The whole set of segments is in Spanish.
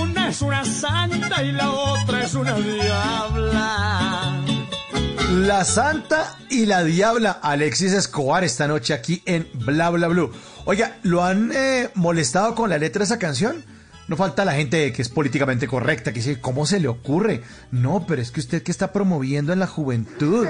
Una es una santa y la otra es una diabla. La Santa y la Diabla, Alexis Escobar, esta noche aquí en Bla Bla Blue. Oiga, ¿lo han eh, molestado con la letra de esa canción? No falta la gente que es políticamente correcta, que dice, ¿cómo se le ocurre? No, pero es que usted que está promoviendo en la juventud.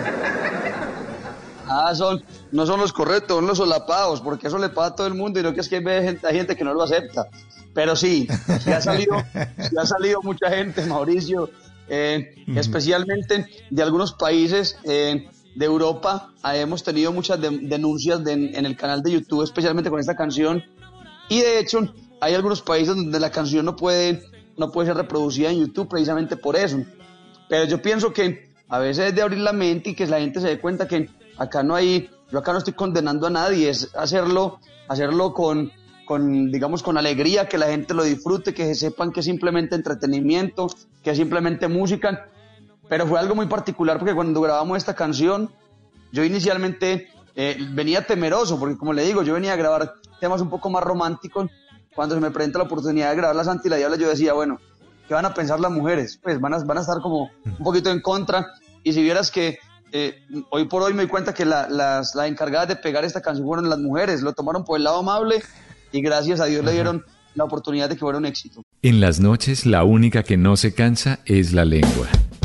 Ah, son, no son los correctos, son los solapados, porque eso le paga a todo el mundo y no que es que hay gente, hay gente que no lo acepta. Pero sí, sí ha salido, ha salido mucha gente, Mauricio, eh, especialmente de algunos países eh, de Europa. Ah, hemos tenido muchas de- denuncias de- en el canal de YouTube, especialmente con esta canción. Y de hecho, hay algunos países donde la canción no puede, no puede ser reproducida en YouTube precisamente por eso. Pero yo pienso que a veces es de abrir la mente y que la gente se dé cuenta que acá no hay, yo acá no estoy condenando a nadie, es hacerlo, hacerlo con, con, digamos, con alegría, que la gente lo disfrute, que sepan que es simplemente entretenimiento, que es simplemente música. Pero fue algo muy particular porque cuando grabamos esta canción, yo inicialmente eh, venía temeroso, porque como le digo, yo venía a grabar temas un poco más románticos. Cuando se me presenta la oportunidad de grabar La Santa y la Diabla, yo decía, bueno, ¿qué van a pensar las mujeres? Pues van a, van a estar como un poquito en contra. Y si vieras que eh, hoy por hoy me doy cuenta que la- las, las encargadas de pegar esta canción fueron las mujeres, lo tomaron por el lado amable y gracias a Dios le dieron la oportunidad de que fuera un éxito. En las noches la única que no se cansa es la lengua.